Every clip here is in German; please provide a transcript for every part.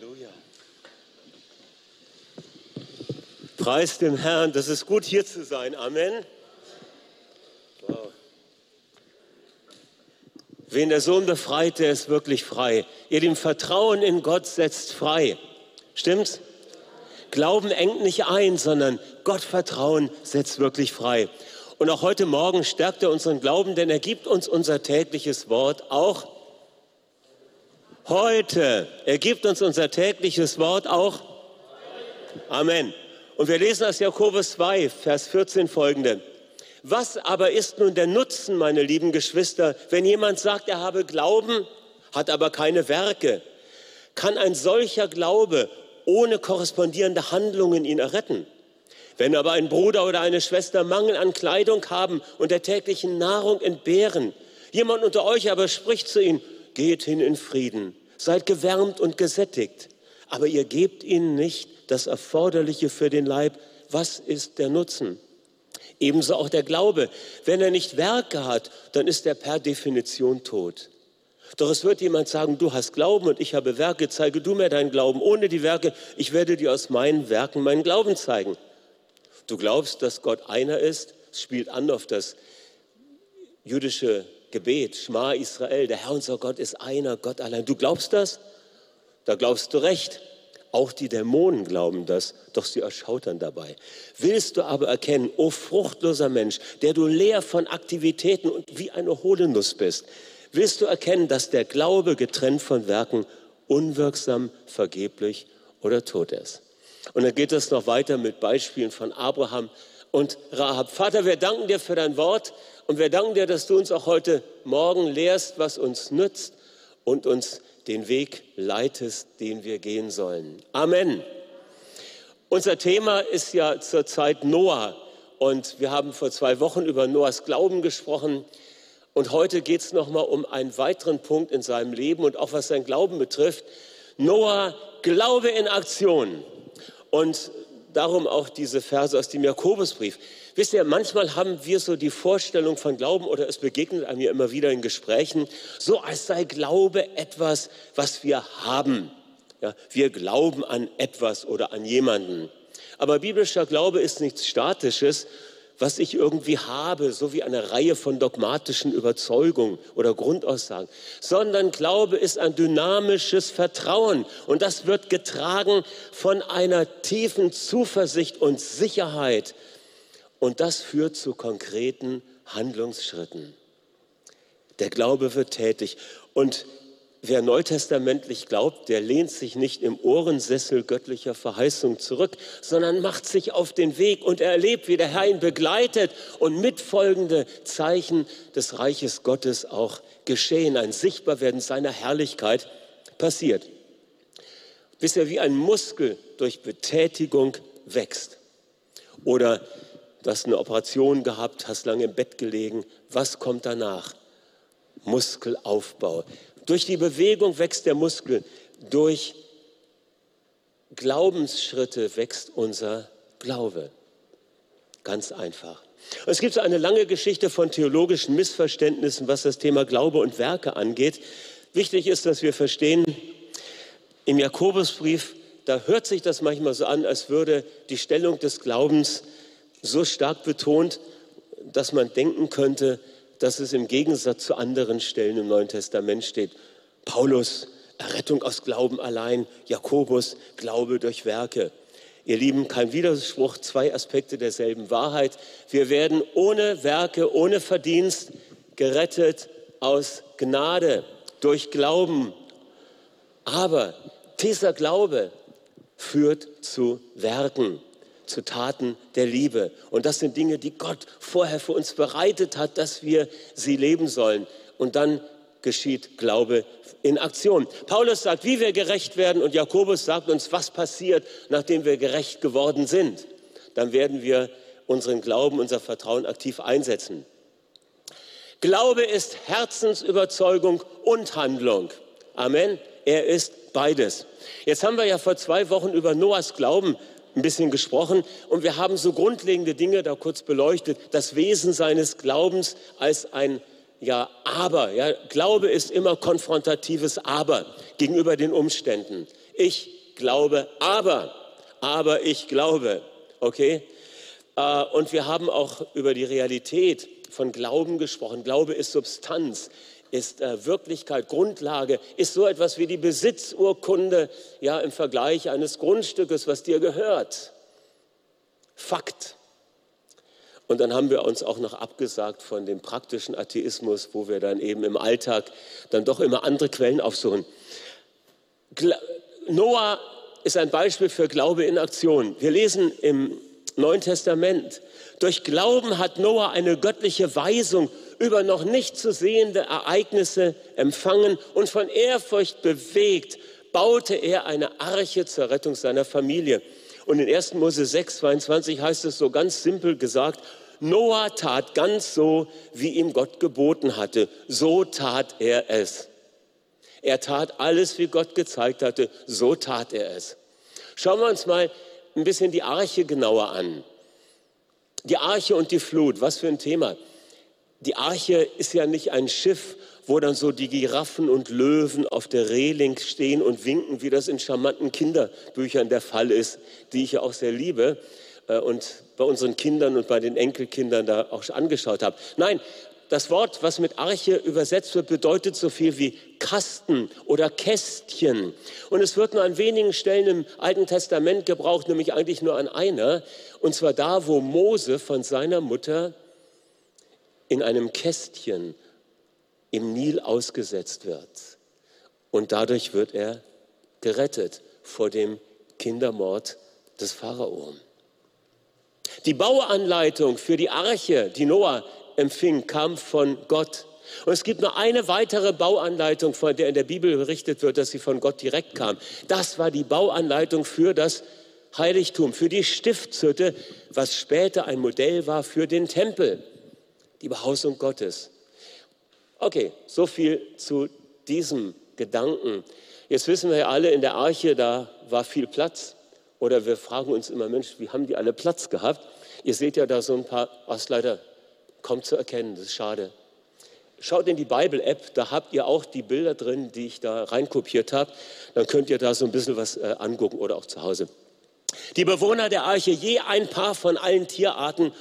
Halleluja. Preis dem Herrn, das ist gut hier zu sein. Amen. Wow. Wen der Sohn befreit, der ist wirklich frei. Ihr dem Vertrauen in Gott setzt frei. Stimmt's? Glauben engt nicht ein, sondern Gott vertrauen setzt wirklich frei. Und auch heute Morgen stärkt er unseren Glauben, denn er gibt uns unser tägliches Wort auch heute. Er gibt uns unser tägliches Wort auch. Amen. Und wir lesen aus Jakobus 2, Vers 14 folgende. Was aber ist nun der Nutzen, meine lieben Geschwister, wenn jemand sagt, er habe Glauben, hat aber keine Werke? Kann ein solcher Glaube ohne korrespondierende Handlungen ihn erretten? Wenn aber ein Bruder oder eine Schwester Mangel an Kleidung haben und der täglichen Nahrung entbehren, jemand unter euch aber spricht zu ihnen, geht hin in Frieden, seid gewärmt und gesättigt, aber ihr gebt ihnen nicht das Erforderliche für den Leib, was ist der Nutzen? Ebenso auch der Glaube. Wenn er nicht Werke hat, dann ist er per Definition tot. Doch es wird jemand sagen, du hast Glauben und ich habe Werke, zeige du mir deinen Glauben. Ohne die Werke, ich werde dir aus meinen Werken meinen Glauben zeigen. Du glaubst, dass Gott einer ist, spielt an auf das jüdische Gebet, Schma Israel, der Herr unser Gott ist einer, Gott allein. Du glaubst das? Da glaubst du recht. Auch die Dämonen glauben das, doch sie erschautern dabei. Willst du aber erkennen, o fruchtloser Mensch, der du leer von Aktivitäten und wie eine hohle Nuss bist, willst du erkennen, dass der Glaube getrennt von Werken unwirksam, vergeblich oder tot ist? Und dann geht es noch weiter mit Beispielen von Abraham und Rahab. Vater, wir danken dir für dein Wort und wir danken dir, dass du uns auch heute Morgen lehrst, was uns nützt und uns den Weg leitest, den wir gehen sollen. Amen. Unser Thema ist ja zurzeit Noah und wir haben vor zwei Wochen über Noahs Glauben gesprochen. Und heute geht es nochmal um einen weiteren Punkt in seinem Leben und auch was sein Glauben betrifft. Noah, Glaube in Aktion. Und darum auch diese Verse aus dem Jakobusbrief. Wisst ihr, manchmal haben wir so die Vorstellung von Glauben oder es begegnet einem ja immer wieder in Gesprächen, so als sei Glaube etwas, was wir haben. Ja, wir glauben an etwas oder an jemanden. Aber biblischer Glaube ist nichts Statisches, was ich irgendwie habe, so wie eine Reihe von dogmatischen Überzeugungen oder Grundaussagen, sondern Glaube ist ein dynamisches Vertrauen. Und das wird getragen von einer tiefen Zuversicht und Sicherheit. Und das führt zu konkreten Handlungsschritten. Der Glaube wird tätig. Und Wer neutestamentlich glaubt, der lehnt sich nicht im Ohrensessel göttlicher Verheißung zurück, sondern macht sich auf den Weg und erlebt, wie der Herr ihn begleitet und mitfolgende Zeichen des Reiches Gottes auch geschehen. Ein Sichtbarwerden seiner Herrlichkeit passiert. Bis er wie ein Muskel durch Betätigung wächst. Oder du hast eine Operation gehabt, hast lange im Bett gelegen. Was kommt danach? Muskelaufbau. Durch die Bewegung wächst der Muskel. Durch Glaubensschritte wächst unser Glaube. Ganz einfach. Es gibt so eine lange Geschichte von theologischen Missverständnissen, was das Thema Glaube und Werke angeht. Wichtig ist, dass wir verstehen, im Jakobusbrief, da hört sich das manchmal so an, als würde die Stellung des Glaubens so stark betont, dass man denken könnte, dass es im Gegensatz zu anderen Stellen im Neuen Testament steht. Paulus, Errettung aus Glauben allein, Jakobus, Glaube durch Werke. Ihr Lieben, kein Widerspruch, zwei Aspekte derselben Wahrheit. Wir werden ohne Werke, ohne Verdienst gerettet aus Gnade, durch Glauben. Aber dieser Glaube führt zu Werken zu Taten der Liebe. Und das sind Dinge, die Gott vorher für uns bereitet hat, dass wir sie leben sollen. Und dann geschieht Glaube in Aktion. Paulus sagt, wie wir gerecht werden und Jakobus sagt uns, was passiert, nachdem wir gerecht geworden sind. Dann werden wir unseren Glauben, unser Vertrauen aktiv einsetzen. Glaube ist Herzensüberzeugung und Handlung. Amen. Er ist beides. Jetzt haben wir ja vor zwei Wochen über Noahs Glauben ein bisschen gesprochen und wir haben so grundlegende Dinge da kurz beleuchtet. Das Wesen seines Glaubens als ein ja, aber, ja, Glaube ist immer konfrontatives Aber gegenüber den Umständen. Ich glaube, aber, aber ich glaube, okay? Äh, und wir haben auch über die Realität von Glauben gesprochen. Glaube ist Substanz, ist äh, Wirklichkeit, Grundlage, ist so etwas wie die Besitzurkunde ja, im Vergleich eines Grundstückes, was dir gehört. Fakt. Und dann haben wir uns auch noch abgesagt von dem praktischen Atheismus, wo wir dann eben im Alltag dann doch immer andere Quellen aufsuchen. Gla Noah ist ein Beispiel für Glaube in Aktion. Wir lesen im Neuen Testament, durch Glauben hat Noah eine göttliche Weisung über noch nicht zu sehende Ereignisse empfangen und von Ehrfurcht bewegt, baute er eine Arche zur Rettung seiner Familie. Und in 1. Mose 6, 22 heißt es so ganz simpel gesagt, Noah tat ganz so, wie ihm Gott geboten hatte. So tat er es. Er tat alles, wie Gott gezeigt hatte. So tat er es. Schauen wir uns mal ein bisschen die Arche genauer an. Die Arche und die Flut, was für ein Thema die Arche ist ja nicht ein Schiff, wo dann so die Giraffen und Löwen auf der Reling stehen und winken, wie das in charmanten Kinderbüchern der Fall ist, die ich ja auch sehr liebe äh, und bei unseren Kindern und bei den Enkelkindern da auch angeschaut habe. Nein, das Wort, was mit Arche übersetzt wird, bedeutet so viel wie Kasten oder Kästchen. Und es wird nur an wenigen Stellen im Alten Testament gebraucht, nämlich eigentlich nur an einer. Und zwar da, wo Mose von seiner Mutter in einem Kästchen im Nil ausgesetzt wird. Und dadurch wird er gerettet vor dem Kindermord des Pharao. Die Bauanleitung für die Arche, die Noah empfing, kam von Gott. Und es gibt nur eine weitere Bauanleitung, von der in der Bibel berichtet wird, dass sie von Gott direkt kam. Das war die Bauanleitung für das Heiligtum, für die Stiftshütte, was später ein Modell war für den Tempel die Behausung Gottes. Okay, so viel zu diesem Gedanken. Jetzt wissen wir ja alle, in der Arche, da war viel Platz. Oder wir fragen uns immer, Mensch, wie haben die alle Platz gehabt? Ihr seht ja da so ein paar, was kaum zu erkennen, das ist schade. Schaut in die Bible-App, da habt ihr auch die Bilder drin, die ich da reinkopiert habe. Dann könnt ihr da so ein bisschen was äh, angucken oder auch zu Hause. Die Bewohner der Arche, je ein Paar von allen Tierarten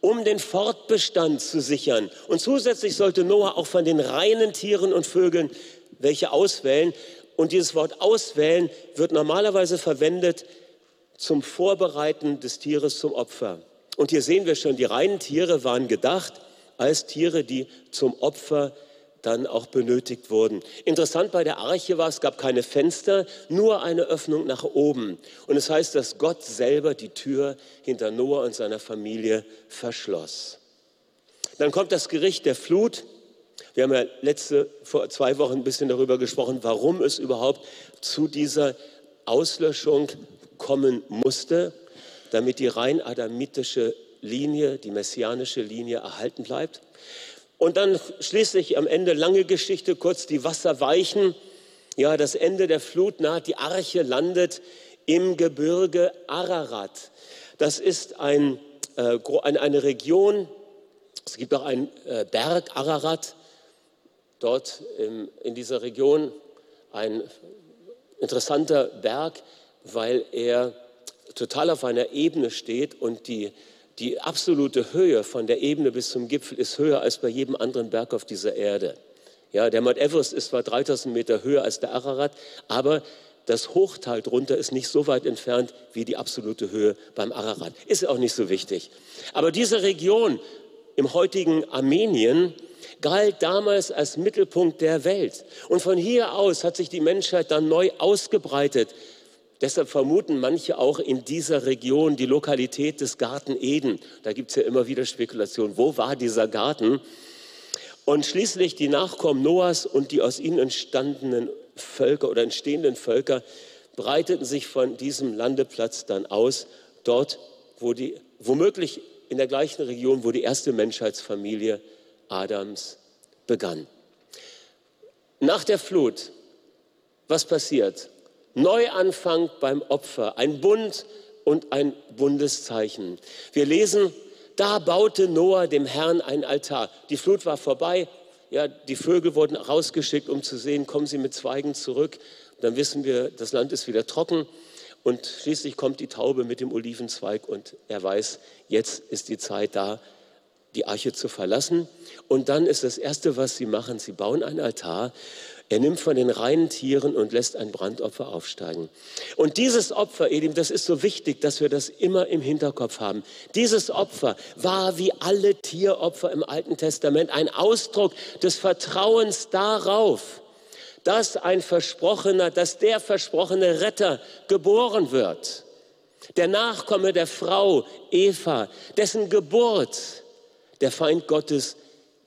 um den Fortbestand zu sichern. Und zusätzlich sollte Noah auch von den reinen Tieren und Vögeln welche auswählen. Und dieses Wort auswählen wird normalerweise verwendet zum Vorbereiten des Tieres zum Opfer. Und hier sehen wir schon, die reinen Tiere waren gedacht als Tiere, die zum Opfer dann auch benötigt wurden. Interessant bei der Arche war, es gab keine Fenster, nur eine Öffnung nach oben. Und es das heißt, dass Gott selber die Tür hinter Noah und seiner Familie verschloss. Dann kommt das Gericht der Flut. Wir haben ja letzte, vor zwei Wochen ein bisschen darüber gesprochen, warum es überhaupt zu dieser Auslöschung kommen musste, damit die rein adamitische Linie, die messianische Linie erhalten bleibt. Und dann schließlich am Ende lange Geschichte, kurz die Wasser weichen. Ja, das Ende der Flut naht. Die Arche landet im Gebirge Ararat. Das ist ein, äh, eine Region, es gibt auch einen äh, Berg Ararat, dort im, in dieser Region ein interessanter Berg, weil er total auf einer Ebene steht und die die absolute Höhe von der Ebene bis zum Gipfel ist höher als bei jedem anderen Berg auf dieser Erde. Ja, der Mount Everest ist zwar 3000 Meter höher als der Ararat, aber das Hochtal drunter ist nicht so weit entfernt wie die absolute Höhe beim Ararat. Ist auch nicht so wichtig. Aber diese Region im heutigen Armenien galt damals als Mittelpunkt der Welt. Und von hier aus hat sich die Menschheit dann neu ausgebreitet Deshalb vermuten manche auch in dieser Region die Lokalität des Garten Eden. Da gibt es ja immer wieder Spekulationen. Wo war dieser Garten? Und schließlich die Nachkommen Noahs und die aus ihnen entstandenen Völker oder entstehenden Völker breiteten sich von diesem Landeplatz dann aus, dort, wo die, womöglich in der gleichen Region, wo die erste Menschheitsfamilie Adams begann. Nach der Flut, was passiert? Neuanfang beim Opfer, ein Bund und ein Bundeszeichen. Wir lesen, da baute Noah dem Herrn ein Altar. Die Flut war vorbei, Ja, die Vögel wurden rausgeschickt, um zu sehen, kommen sie mit Zweigen zurück. Dann wissen wir, das Land ist wieder trocken. Und schließlich kommt die Taube mit dem Olivenzweig und er weiß, jetzt ist die Zeit da, die Arche zu verlassen. Und dann ist das Erste, was sie machen, sie bauen einen Altar. Er nimmt von den reinen Tieren und lässt ein Brandopfer aufsteigen. Und dieses Opfer, Edim, das ist so wichtig, dass wir das immer im Hinterkopf haben. Dieses Opfer war wie alle Tieropfer im Alten Testament ein Ausdruck des Vertrauens darauf, dass ein versprochener, dass der versprochene Retter geboren wird. Der Nachkomme der Frau Eva, dessen Geburt der Feind Gottes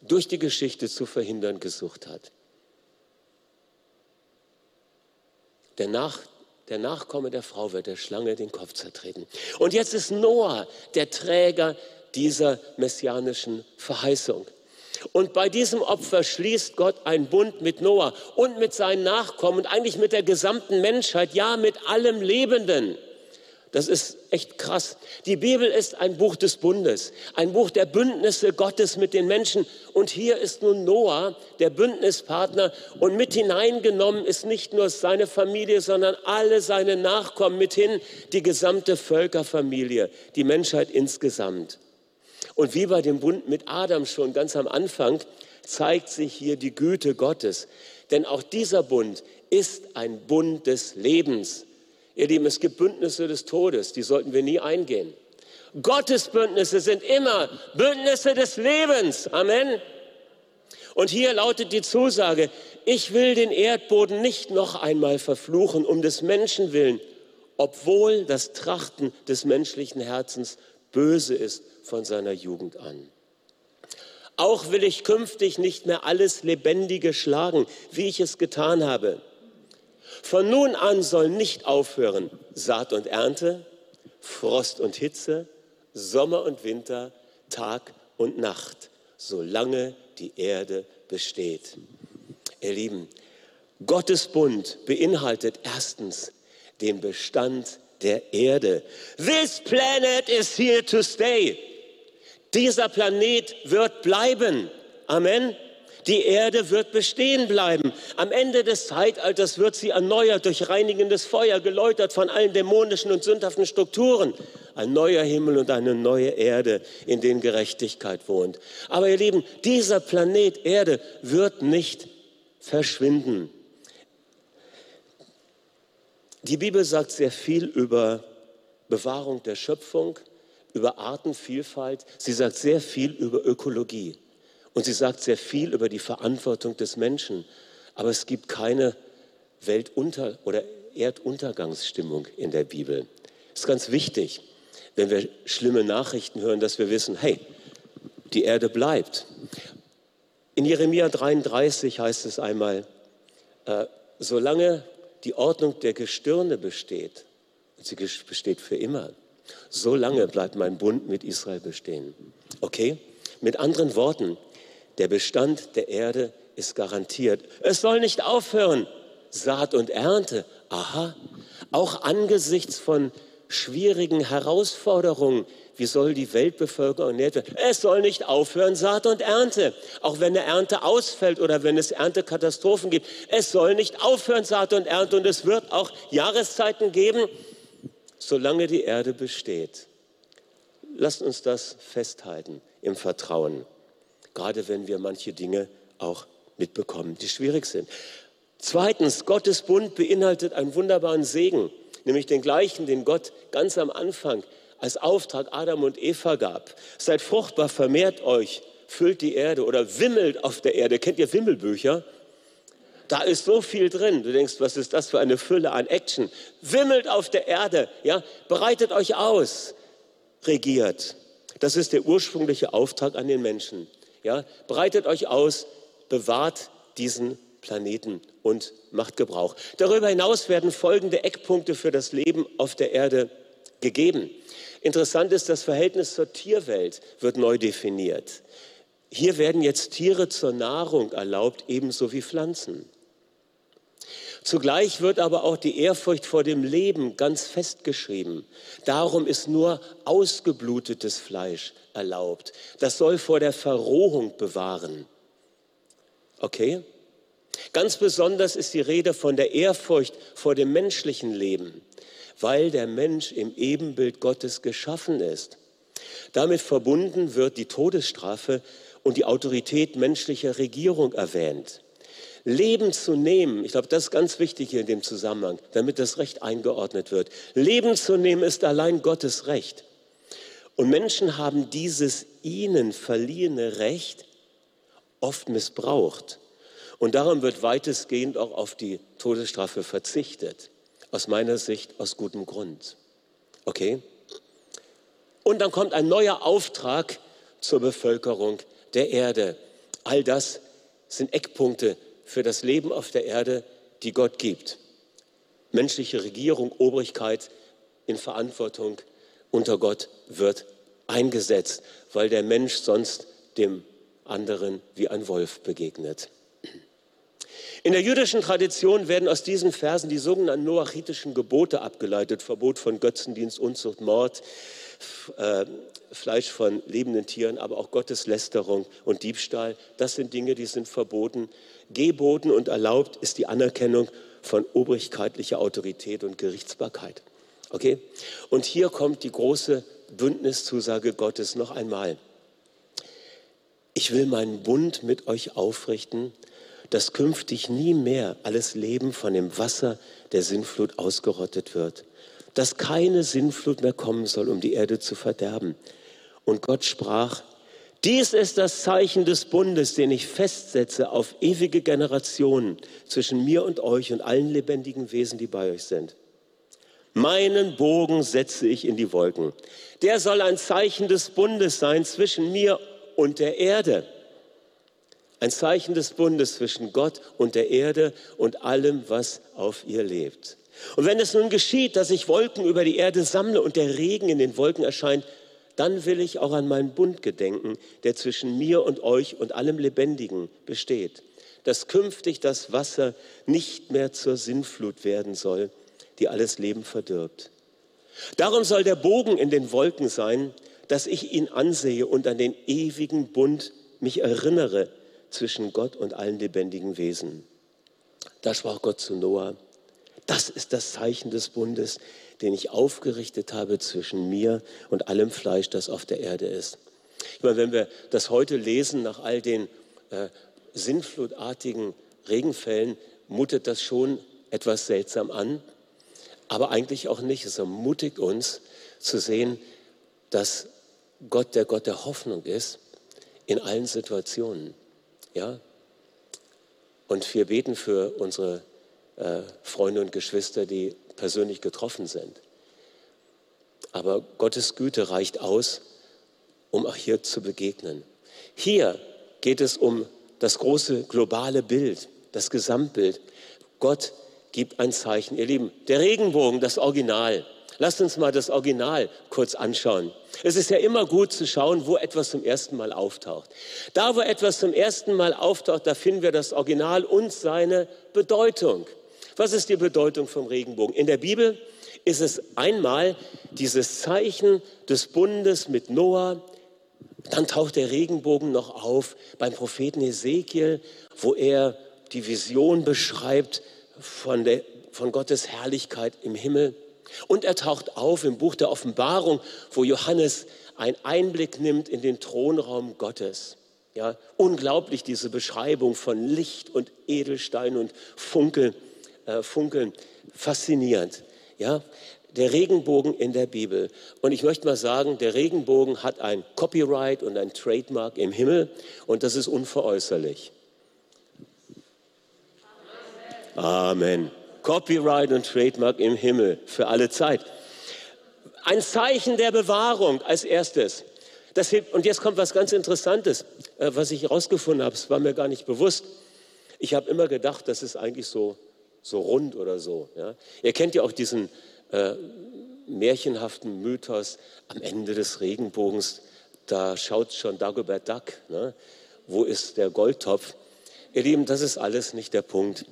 durch die Geschichte zu verhindern gesucht hat. Der, Nach, der Nachkomme der Frau wird der Schlange den Kopf zertreten. Und jetzt ist Noah der Träger dieser messianischen Verheißung. Und bei diesem Opfer schließt Gott einen Bund mit Noah und mit seinen Nachkommen und eigentlich mit der gesamten Menschheit, ja mit allem Lebenden. Das ist echt krass. Die Bibel ist ein Buch des Bundes, ein Buch der Bündnisse Gottes mit den Menschen. Und hier ist nun Noah, der Bündnispartner. Und mit hineingenommen ist nicht nur seine Familie, sondern alle seine Nachkommen mithin, die gesamte Völkerfamilie, die Menschheit insgesamt. Und wie bei dem Bund mit Adam schon ganz am Anfang, zeigt sich hier die Güte Gottes. Denn auch dieser Bund ist ein Bund des Lebens. Ihr Lieben, es gibt Bündnisse des Todes, die sollten wir nie eingehen. Gottes Bündnisse sind immer Bündnisse des Lebens. Amen. Und hier lautet die Zusage, ich will den Erdboden nicht noch einmal verfluchen um des Menschen willen, obwohl das Trachten des menschlichen Herzens böse ist von seiner Jugend an. Auch will ich künftig nicht mehr alles Lebendige schlagen, wie ich es getan habe. Von nun an soll nicht aufhören Saat und Ernte, Frost und Hitze, Sommer und Winter, Tag und Nacht, solange die Erde besteht. Ihr Lieben, Gottes Bund beinhaltet erstens den Bestand der Erde. This planet is here to stay. Dieser Planet wird bleiben. Amen. Die Erde wird bestehen bleiben. Am Ende des Zeitalters wird sie erneuert durch reinigendes Feuer, geläutert von allen dämonischen und sündhaften Strukturen. Ein neuer Himmel und eine neue Erde, in denen Gerechtigkeit wohnt. Aber ihr Lieben, dieser Planet Erde wird nicht verschwinden. Die Bibel sagt sehr viel über Bewahrung der Schöpfung, über Artenvielfalt. Sie sagt sehr viel über Ökologie. Und sie sagt sehr viel über die Verantwortung des Menschen. Aber es gibt keine Weltunter- oder Erduntergangsstimmung in der Bibel. Es ist ganz wichtig, wenn wir schlimme Nachrichten hören, dass wir wissen, hey, die Erde bleibt. In Jeremia 33 heißt es einmal, äh, solange die Ordnung der Gestirne besteht, und sie besteht für immer, solange bleibt mein Bund mit Israel bestehen. Okay? Mit anderen Worten, der Bestand der Erde ist garantiert. Es soll nicht aufhören. Saat und Ernte. Aha. Auch angesichts von schwierigen Herausforderungen. Wie soll die Weltbevölkerung ernährt werden? Es soll nicht aufhören, Saat und Ernte. Auch wenn eine Ernte ausfällt oder wenn es Erntekatastrophen gibt. Es soll nicht aufhören, Saat und Ernte. Und es wird auch Jahreszeiten geben, solange die Erde besteht. Lasst uns das festhalten im Vertrauen gerade wenn wir manche Dinge auch mitbekommen, die schwierig sind. Zweitens, Gottes Bund beinhaltet einen wunderbaren Segen, nämlich den gleichen, den Gott ganz am Anfang als Auftrag Adam und Eva gab. Seid fruchtbar, vermehrt euch, füllt die Erde oder wimmelt auf der Erde. Kennt ihr Wimmelbücher? Da ist so viel drin. Du denkst, was ist das für eine Fülle an Action? Wimmelt auf der Erde, ja? Bereitet euch aus, regiert. Das ist der ursprüngliche Auftrag an den Menschen. Ja, breitet euch aus, bewahrt diesen Planeten und macht Gebrauch. Darüber hinaus werden folgende Eckpunkte für das Leben auf der Erde gegeben. Interessant ist, das Verhältnis zur Tierwelt wird neu definiert. Hier werden jetzt Tiere zur Nahrung erlaubt, ebenso wie Pflanzen. Zugleich wird aber auch die Ehrfurcht vor dem Leben ganz festgeschrieben. Darum ist nur ausgeblutetes Fleisch erlaubt. Das soll vor der Verrohung bewahren. Okay? Ganz besonders ist die Rede von der Ehrfurcht vor dem menschlichen Leben, weil der Mensch im Ebenbild Gottes geschaffen ist. Damit verbunden wird die Todesstrafe und die Autorität menschlicher Regierung erwähnt. Leben zu nehmen, ich glaube, das ist ganz wichtig hier in dem Zusammenhang, damit das Recht eingeordnet wird. Leben zu nehmen ist allein Gottes Recht. Und Menschen haben dieses ihnen verliehene Recht oft missbraucht. Und darum wird weitestgehend auch auf die Todesstrafe verzichtet. Aus meiner Sicht aus gutem Grund. Okay? Und dann kommt ein neuer Auftrag zur Bevölkerung der Erde. All das sind Eckpunkte für das Leben auf der Erde, die Gott gibt. Menschliche Regierung, Obrigkeit in Verantwortung unter Gott wird eingesetzt, weil der Mensch sonst dem anderen wie ein Wolf begegnet. In der jüdischen Tradition werden aus diesen Versen die sogenannten noachitischen Gebote abgeleitet, Verbot von Götzendienst, Unzucht, Mord, äh, Fleisch von lebenden Tieren, aber auch Gotteslästerung und Diebstahl. Das sind Dinge, die sind verboten. Geboten und erlaubt ist die Anerkennung von obrigkeitlicher Autorität und Gerichtsbarkeit. Okay? Und hier kommt die große Bündniszusage Gottes noch einmal. Ich will meinen Bund mit euch aufrichten, dass künftig nie mehr alles Leben von dem Wasser der Sinnflut ausgerottet wird, dass keine Sinnflut mehr kommen soll, um die Erde zu verderben. Und Gott sprach, dies ist das Zeichen des Bundes, den ich festsetze auf ewige Generationen zwischen mir und euch und allen lebendigen Wesen, die bei euch sind. Meinen Bogen setze ich in die Wolken. Der soll ein Zeichen des Bundes sein zwischen mir und der Erde. Ein Zeichen des Bundes zwischen Gott und der Erde und allem, was auf ihr lebt. Und wenn es nun geschieht, dass ich Wolken über die Erde sammle und der Regen in den Wolken erscheint, dann will ich auch an meinen Bund gedenken, der zwischen mir und euch und allem Lebendigen besteht, dass künftig das Wasser nicht mehr zur Sinnflut werden soll, die alles Leben verdirbt. Darum soll der Bogen in den Wolken sein, dass ich ihn ansehe und an den ewigen Bund mich erinnere zwischen Gott und allen lebendigen Wesen. Da sprach Gott zu Noah, das ist das Zeichen des Bundes, den ich aufgerichtet habe zwischen mir und allem Fleisch, das auf der Erde ist. Ich meine, wenn wir das heute lesen, nach all den äh, sinnflutartigen Regenfällen, mutet das schon etwas seltsam an, aber eigentlich auch nicht. Es ermutigt uns zu sehen, dass Gott der Gott der Hoffnung ist in allen Situationen. Ja? Und wir beten für unsere äh, Freunde und Geschwister, die persönlich getroffen sind. Aber Gottes Güte reicht aus, um auch hier zu begegnen. Hier geht es um das große globale Bild, das Gesamtbild. Gott gibt ein Zeichen. Ihr Lieben, der Regenbogen, das Original. Lasst uns mal das Original kurz anschauen. Es ist ja immer gut zu schauen, wo etwas zum ersten Mal auftaucht. Da, wo etwas zum ersten Mal auftaucht, da finden wir das Original und seine Bedeutung. Was ist die Bedeutung vom Regenbogen? In der Bibel ist es einmal dieses Zeichen des Bundes mit Noah. Dann taucht der Regenbogen noch auf beim Propheten Ezekiel, wo er die Vision beschreibt von, der, von Gottes Herrlichkeit im Himmel. Und er taucht auf im Buch der Offenbarung, wo Johannes einen Einblick nimmt in den Thronraum Gottes. Ja, unglaublich diese Beschreibung von Licht und Edelstein und Funkel äh, funkeln. Faszinierend. Ja? Der Regenbogen in der Bibel. Und ich möchte mal sagen, der Regenbogen hat ein Copyright und ein Trademark im Himmel und das ist unveräußerlich. Amen. Copyright und Trademark im Himmel für alle Zeit. Ein Zeichen der Bewahrung als erstes. Das, und jetzt kommt was ganz Interessantes, äh, was ich herausgefunden habe. Es war mir gar nicht bewusst. Ich habe immer gedacht, das ist eigentlich so so rund oder so. Ja. Ihr kennt ja auch diesen äh, märchenhaften Mythos am Ende des Regenbogens, da schaut schon Dagobert Duck, ne? wo ist der Goldtopf? Ihr Lieben, das ist alles nicht der Punkt.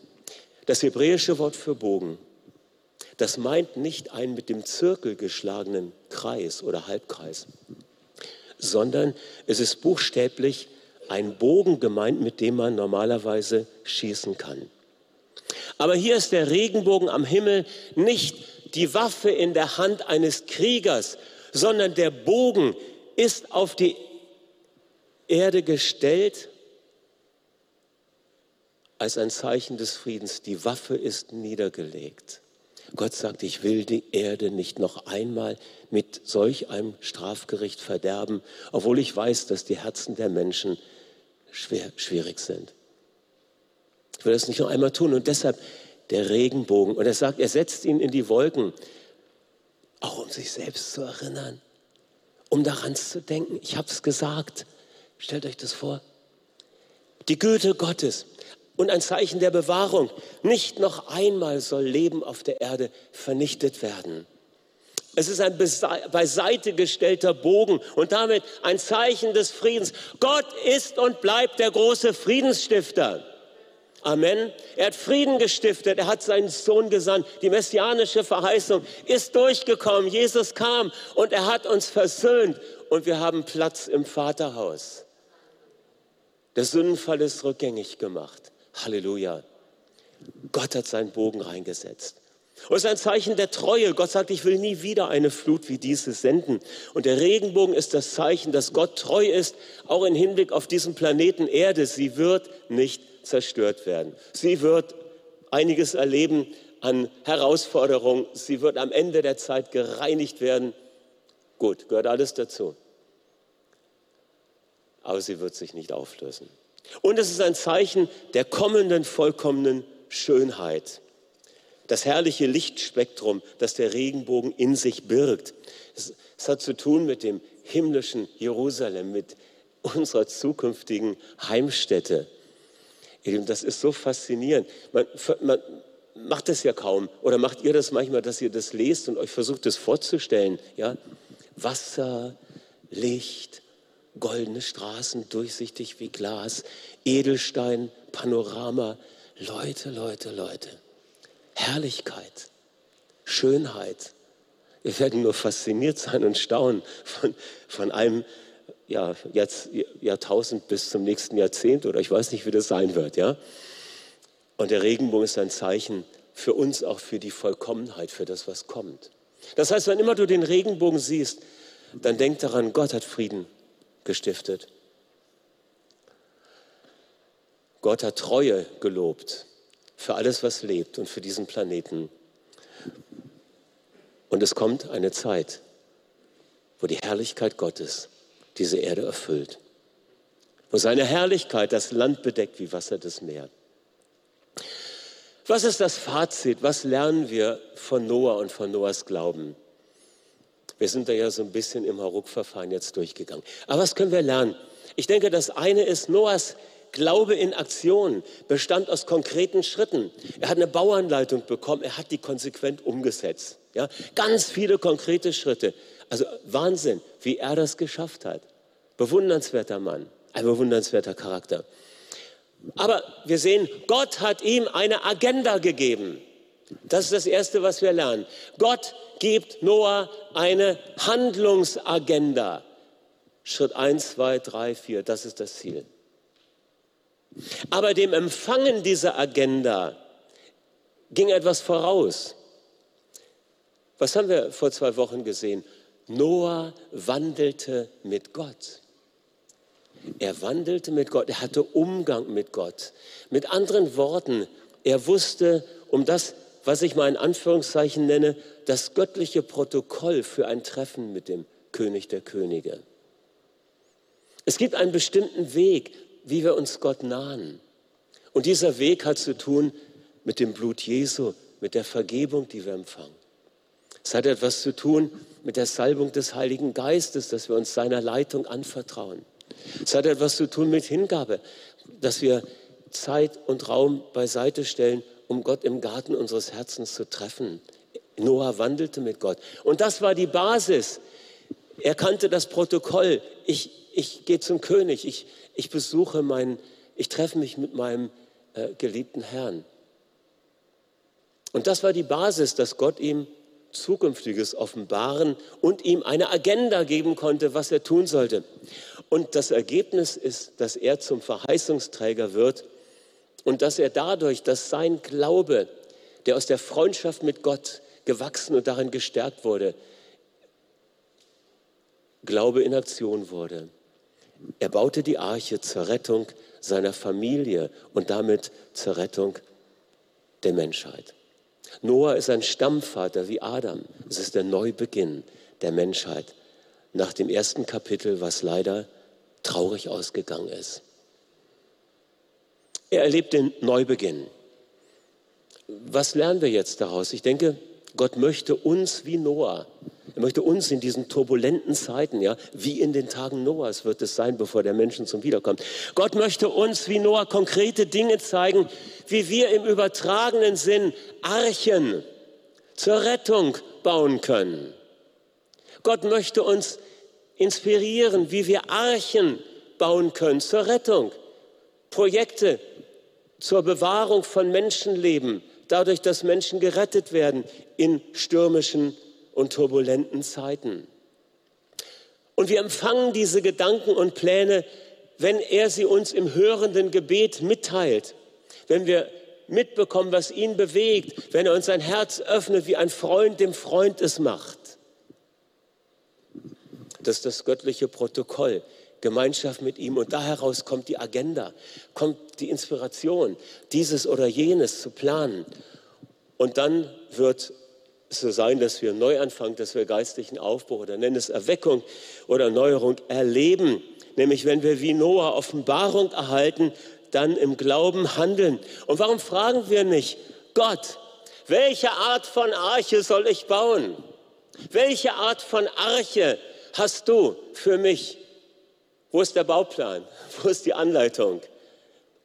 Das hebräische Wort für Bogen, das meint nicht einen mit dem Zirkel geschlagenen Kreis oder Halbkreis, sondern es ist buchstäblich ein Bogen gemeint, mit dem man normalerweise schießen kann. Aber hier ist der Regenbogen am Himmel nicht die Waffe in der Hand eines Kriegers, sondern der Bogen ist auf die Erde gestellt als ein Zeichen des Friedens. Die Waffe ist niedergelegt. Gott sagt, ich will die Erde nicht noch einmal mit solch einem Strafgericht verderben, obwohl ich weiß, dass die Herzen der Menschen schwer, schwierig sind. Will das nicht noch einmal tun und deshalb der Regenbogen. Und er sagt, er setzt ihn in die Wolken, auch um sich selbst zu erinnern, um daran zu denken. Ich habe es gesagt. Stellt euch das vor. Die Güte Gottes und ein Zeichen der Bewahrung. Nicht noch einmal soll Leben auf der Erde vernichtet werden. Es ist ein beiseite gestellter Bogen und damit ein Zeichen des Friedens. Gott ist und bleibt der große Friedensstifter. Amen. Er hat Frieden gestiftet, er hat seinen Sohn gesandt. Die messianische Verheißung ist durchgekommen. Jesus kam und er hat uns versöhnt und wir haben Platz im Vaterhaus. Der Sündenfall ist rückgängig gemacht. Halleluja. Gott hat seinen Bogen reingesetzt. Und es ist ein Zeichen der Treue. Gott sagt, ich will nie wieder eine Flut wie diese senden. Und der Regenbogen ist das Zeichen, dass Gott treu ist, auch im Hinblick auf diesen Planeten Erde. Sie wird nicht zerstört werden. Sie wird einiges erleben an Herausforderungen. Sie wird am Ende der Zeit gereinigt werden. Gut, gehört alles dazu. Aber sie wird sich nicht auflösen. Und es ist ein Zeichen der kommenden vollkommenen Schönheit. Das herrliche Lichtspektrum, das der Regenbogen in sich birgt. Es, es hat zu tun mit dem himmlischen Jerusalem, mit unserer zukünftigen Heimstätte. Das ist so faszinierend. Man, man macht das ja kaum. Oder macht ihr das manchmal, dass ihr das lest und euch versucht, das vorzustellen? Ja? Wasser, Licht, goldene Straßen, durchsichtig wie Glas, Edelstein, Panorama. Leute, Leute, Leute. Herrlichkeit, Schönheit. Wir werden nur fasziniert sein und staunen von, von einem ja, jetzt Jahrtausend bis zum nächsten Jahrzehnt oder ich weiß nicht, wie das sein wird. Ja? Und der Regenbogen ist ein Zeichen für uns, auch für die Vollkommenheit, für das, was kommt. Das heißt, wenn immer du den Regenbogen siehst, dann denk daran, Gott hat Frieden gestiftet. Gott hat Treue gelobt für alles, was lebt und für diesen Planeten. Und es kommt eine Zeit, wo die Herrlichkeit Gottes diese Erde erfüllt, wo seine Herrlichkeit das Land bedeckt wie Wasser des Meeres. Was ist das Fazit? Was lernen wir von Noah und von Noahs Glauben? Wir sind da ja so ein bisschen im Hauruck-Verfahren jetzt durchgegangen. Aber was können wir lernen? Ich denke, das eine ist Noahs Glaube in Aktion bestand aus konkreten Schritten. Er hat eine Bauanleitung bekommen, er hat die konsequent umgesetzt. Ja, ganz viele konkrete Schritte. Also Wahnsinn, wie er das geschafft hat. Bewundernswerter Mann, ein bewundernswerter Charakter. Aber wir sehen, Gott hat ihm eine Agenda gegeben. Das ist das Erste, was wir lernen. Gott gibt Noah eine Handlungsagenda. Schritt 1, 2, 3, 4, das ist das Ziel. Aber dem Empfangen dieser Agenda ging etwas voraus. Was haben wir vor zwei Wochen gesehen? Noah wandelte mit Gott. Er wandelte mit Gott, er hatte Umgang mit Gott. Mit anderen Worten, er wusste um das, was ich mal in Anführungszeichen nenne, das göttliche Protokoll für ein Treffen mit dem König der Könige. Es gibt einen bestimmten Weg, wie wir uns Gott nahen. Und dieser Weg hat zu tun mit dem Blut Jesu, mit der Vergebung, die wir empfangen. Es hat etwas zu tun mit der Salbung des Heiligen Geistes, dass wir uns seiner Leitung anvertrauen. Es hat etwas zu tun mit Hingabe, dass wir Zeit und Raum beiseite stellen, um Gott im Garten unseres Herzens zu treffen. Noah wandelte mit Gott. Und das war die Basis. Er kannte das Protokoll. Ich, ich gehe zum König. Ich, ich besuche meinen, ich treffe mich mit meinem äh, geliebten Herrn. Und das war die Basis, dass Gott ihm Zukünftiges offenbaren und ihm eine Agenda geben konnte, was er tun sollte. Und das Ergebnis ist, dass er zum Verheißungsträger wird und dass er dadurch, dass sein Glaube, der aus der Freundschaft mit Gott gewachsen und darin gestärkt wurde, Glaube in Aktion wurde. Er baute die Arche zur Rettung seiner Familie und damit zur Rettung der Menschheit. Noah ist ein Stammvater wie Adam. Es ist der Neubeginn der Menschheit nach dem ersten Kapitel, was leider traurig ausgegangen ist. Er erlebt den Neubeginn. Was lernen wir jetzt daraus? Ich denke, Gott möchte uns wie Noah, er möchte uns in diesen turbulenten Zeiten, ja, wie in den Tagen Noahs wird es sein, bevor der Menschen zum Wiederkommt. Gott möchte uns wie Noah konkrete Dinge zeigen, wie wir im übertragenen Sinn Archen zur Rettung bauen können. Gott möchte uns inspirieren, wie wir Archen bauen können zur Rettung. Projekte zur Bewahrung von Menschenleben, dadurch, dass Menschen gerettet werden in stürmischen und turbulenten Zeiten. Und wir empfangen diese Gedanken und Pläne, wenn er sie uns im hörenden Gebet mitteilt, wenn wir mitbekommen, was ihn bewegt, wenn er uns sein Herz öffnet, wie ein Freund dem Freund es macht. Das ist das göttliche Protokoll, Gemeinschaft mit ihm. Und da heraus kommt die Agenda, kommt die Inspiration, dieses oder jenes zu planen. Und dann wird so sein, dass wir Neuanfang, dass wir geistlichen Aufbruch oder nennen es Erweckung oder Erneuerung erleben. Nämlich wenn wir wie Noah Offenbarung erhalten, dann im Glauben handeln. Und warum fragen wir nicht, Gott, welche Art von Arche soll ich bauen? Welche Art von Arche hast du für mich? Wo ist der Bauplan? Wo ist die Anleitung?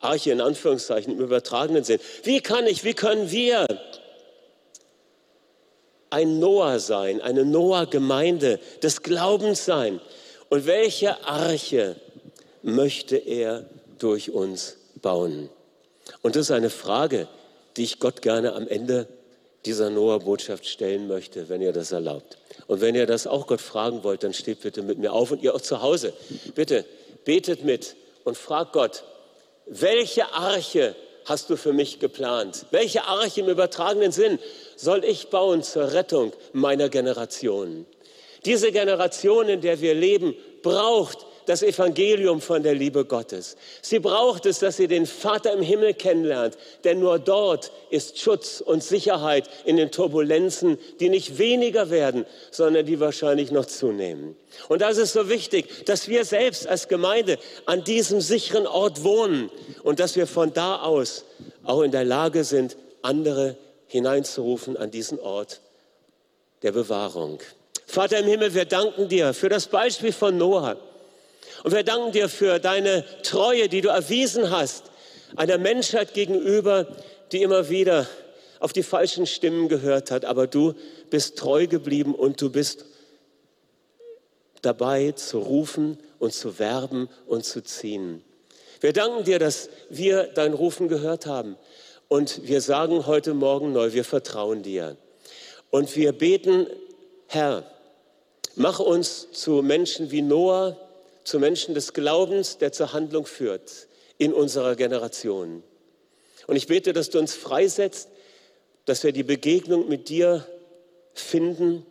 Arche in Anführungszeichen im übertragenen Sinn. Wie kann ich, wie können wir ein Noah sein, eine Noah-Gemeinde des Glaubens sein? Und welche Arche möchte er durch uns bauen? Und das ist eine Frage, die ich Gott gerne am Ende dieser Noah-Botschaft stellen möchte, wenn ihr das erlaubt. Und wenn ihr das auch Gott fragen wollt, dann steht bitte mit mir auf und ihr auch zu Hause. Bitte betet mit und fragt Gott, welche Arche hast du für mich geplant? Welche Arche im übertragenen Sinn soll ich bauen zur Rettung meiner Generation? Diese Generation, in der wir leben, braucht das Evangelium von der Liebe Gottes. Sie braucht es, dass sie den Vater im Himmel kennenlernt, denn nur dort ist Schutz und Sicherheit in den Turbulenzen, die nicht weniger werden, sondern die wahrscheinlich noch zunehmen. Und das ist so wichtig, dass wir selbst als Gemeinde an diesem sicheren Ort wohnen und dass wir von da aus auch in der Lage sind, andere hineinzurufen an diesen Ort der Bewahrung. Vater im Himmel, wir danken dir für das Beispiel von Noah. Und wir danken dir für deine Treue, die du erwiesen hast, einer Menschheit gegenüber, die immer wieder auf die falschen Stimmen gehört hat. Aber du bist treu geblieben und du bist dabei zu rufen und zu werben und zu ziehen. Wir danken dir, dass wir dein Rufen gehört haben. Und wir sagen heute Morgen neu, wir vertrauen dir. Und wir beten, Herr, mach uns zu Menschen wie Noah, zu Menschen des Glaubens, der zur Handlung führt in unserer Generation. Und ich bete, dass du uns freisetzt, dass wir die Begegnung mit dir finden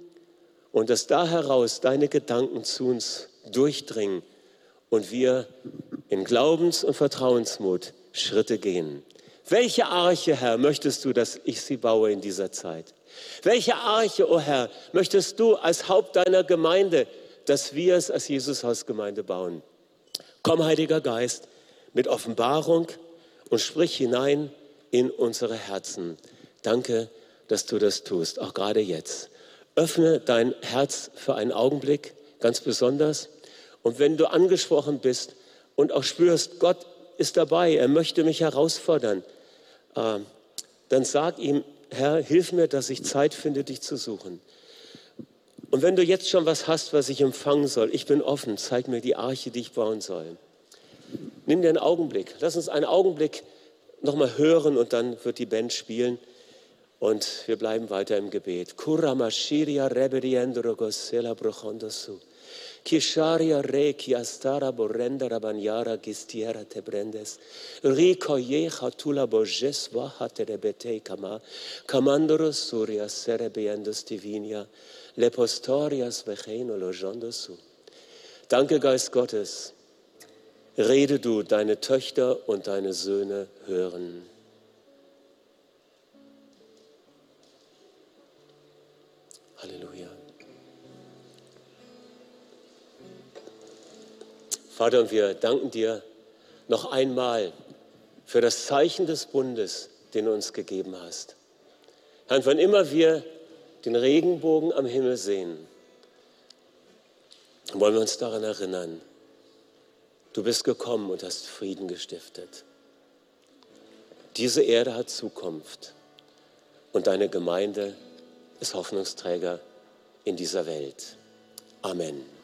und dass da heraus deine Gedanken zu uns durchdringen und wir in Glaubens- und Vertrauensmut Schritte gehen. Welche Arche, Herr, möchtest du, dass ich sie baue in dieser Zeit? Welche Arche, o oh Herr, möchtest du als Haupt deiner Gemeinde dass wir es als Jesus-Hausgemeinde bauen. Komm, Heiliger Geist, mit Offenbarung und sprich hinein in unsere Herzen. Danke, dass du das tust, auch gerade jetzt. Öffne dein Herz für einen Augenblick, ganz besonders. Und wenn du angesprochen bist und auch spürst, Gott ist dabei, er möchte mich herausfordern, äh, dann sag ihm, Herr, hilf mir, dass ich Zeit finde, dich zu suchen. Und wenn du jetzt schon was hast, was ich empfangen soll, ich bin offen, zeig mir die Arche, die ich bauen soll. Nimm dir einen Augenblick. Lass uns einen Augenblick nochmal hören und dann wird die Band spielen. Und wir bleiben weiter im Gebet. Kisharia re kiastara borenda rabanyara gistiera te brendes. Rico ye hatula bojes vahate rebete kama. Kamandoro suria serebiendos divinia. Lepostorias vecheno lojondo su. Danke, Geist Gottes. Rede du, deine Töchter und deine Söhne hören. Vater, und wir danken dir noch einmal für das Zeichen des Bundes, den du uns gegeben hast. Herr, wann immer wir den Regenbogen am Himmel sehen, wollen wir uns daran erinnern, du bist gekommen und hast Frieden gestiftet. Diese Erde hat Zukunft und deine Gemeinde ist Hoffnungsträger in dieser Welt. Amen.